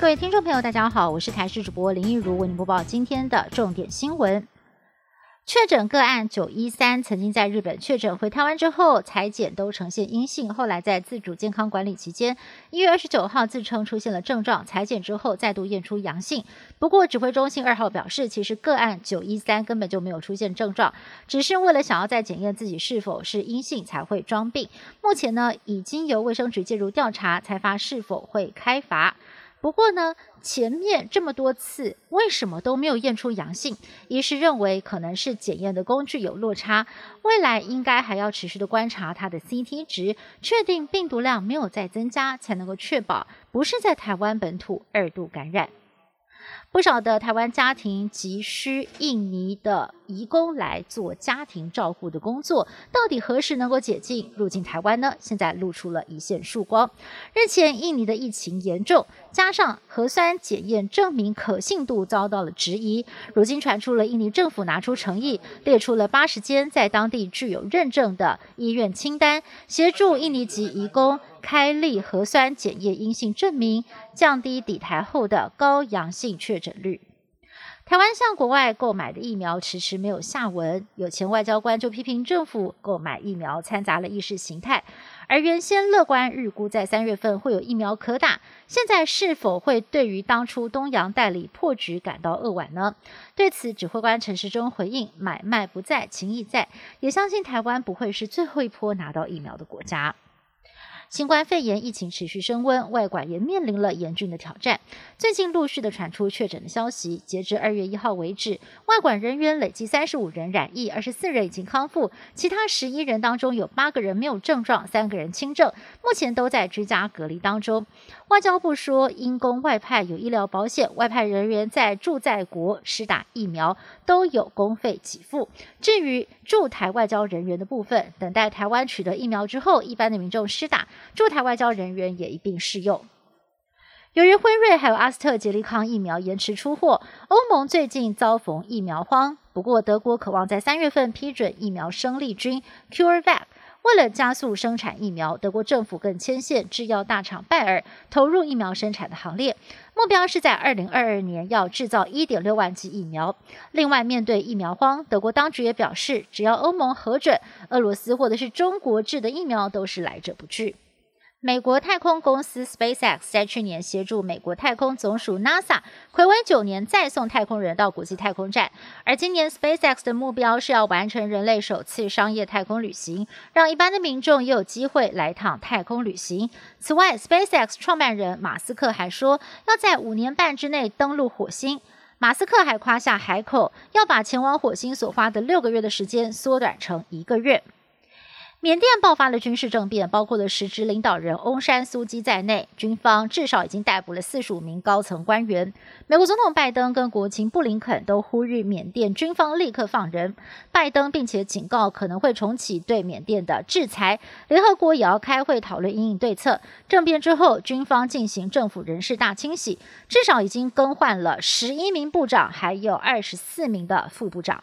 各位听众朋友，大家好，我是台视主播林一如，为您播报今天的重点新闻。确诊个案九一三曾经在日本确诊，回台湾之后裁检都呈现阴性，后来在自主健康管理期间，一月二十九号自称出现了症状，裁检之后再度验出阳性。不过指挥中心二号表示，其实个案九一三根本就没有出现症状，只是为了想要再检验自己是否是阴性才会装病。目前呢，已经由卫生局介入调查，才发是否会开罚。不过呢，前面这么多次为什么都没有验出阳性？医师认为可能是检验的工具有落差，未来应该还要持续的观察它的 CT 值，确定病毒量没有再增加，才能够确保不是在台湾本土二度感染。不少的台湾家庭急需印尼的移工来做家庭照护的工作，到底何时能够解禁入境台湾呢？现在露出了一线曙光。日前，印尼的疫情严重，加上核酸检验证明可信度遭到了质疑，如今传出了印尼政府拿出诚意，列出了八十间在当地具有认证的医院清单，协助印尼籍移工。开立核酸检验阴性证明，降低抵台后的高阳性确诊率。台湾向国外购买的疫苗迟迟没有下文，有前外交官就批评政府购买疫苗掺杂了意识形态。而原先乐观预估在三月份会有疫苗可打，现在是否会对于当初东洋代理破局感到扼腕呢？对此，指挥官陈时中回应：买卖不在，情谊在，也相信台湾不会是最后一波拿到疫苗的国家。新冠肺炎疫情持续升温，外管也面临了严峻的挑战。最近陆续的传出确诊的消息，截至二月一号为止，外管人员累计三十五人染疫，二十四人已经康复，其他十一人当中有八个人没有症状，三个人轻症，目前都在居家隔离当中。外交部说，因公外派有医疗保险，外派人员在驻在国施打疫苗都有公费给付。至于驻台外交人员的部分，等待台湾取得疫苗之后，一般的民众施打。驻台外交人员也一并适用。由于辉瑞还有阿斯特捷利康疫苗延迟出货，欧盟最近遭逢疫苗荒。不过，德国渴望在三月份批准疫苗生力军 CureVac。为了加速生产疫苗，德国政府更牵线制药大厂拜耳投入疫苗生产的行列，目标是在二零二二年要制造一点六万剂疫苗。另外，面对疫苗荒，德国当局也表示，只要欧盟核准，俄罗斯或者是中国制的疫苗都是来者不拒。美国太空公司 SpaceX 在去年协助美国太空总署 NASA 回违九年再送太空人到国际太空站，而今年 SpaceX 的目标是要完成人类首次商业太空旅行，让一般的民众也有机会来趟太空旅行。此外，SpaceX 创办人马斯克还说要在五年半之内登陆火星。马斯克还夸下海口，要把前往火星所花的六个月的时间缩短成一个月。缅甸爆发了军事政变，包括了实职领导人翁山苏基在内，军方至少已经逮捕了四十五名高层官员。美国总统拜登跟国情布林肯都呼吁缅甸军方立刻放人。拜登并且警告可能会重启对缅甸的制裁，联合国也要开会讨论应对策。政变之后，军方进行政府人事大清洗，至少已经更换了十一名部长，还有二十四名的副部长。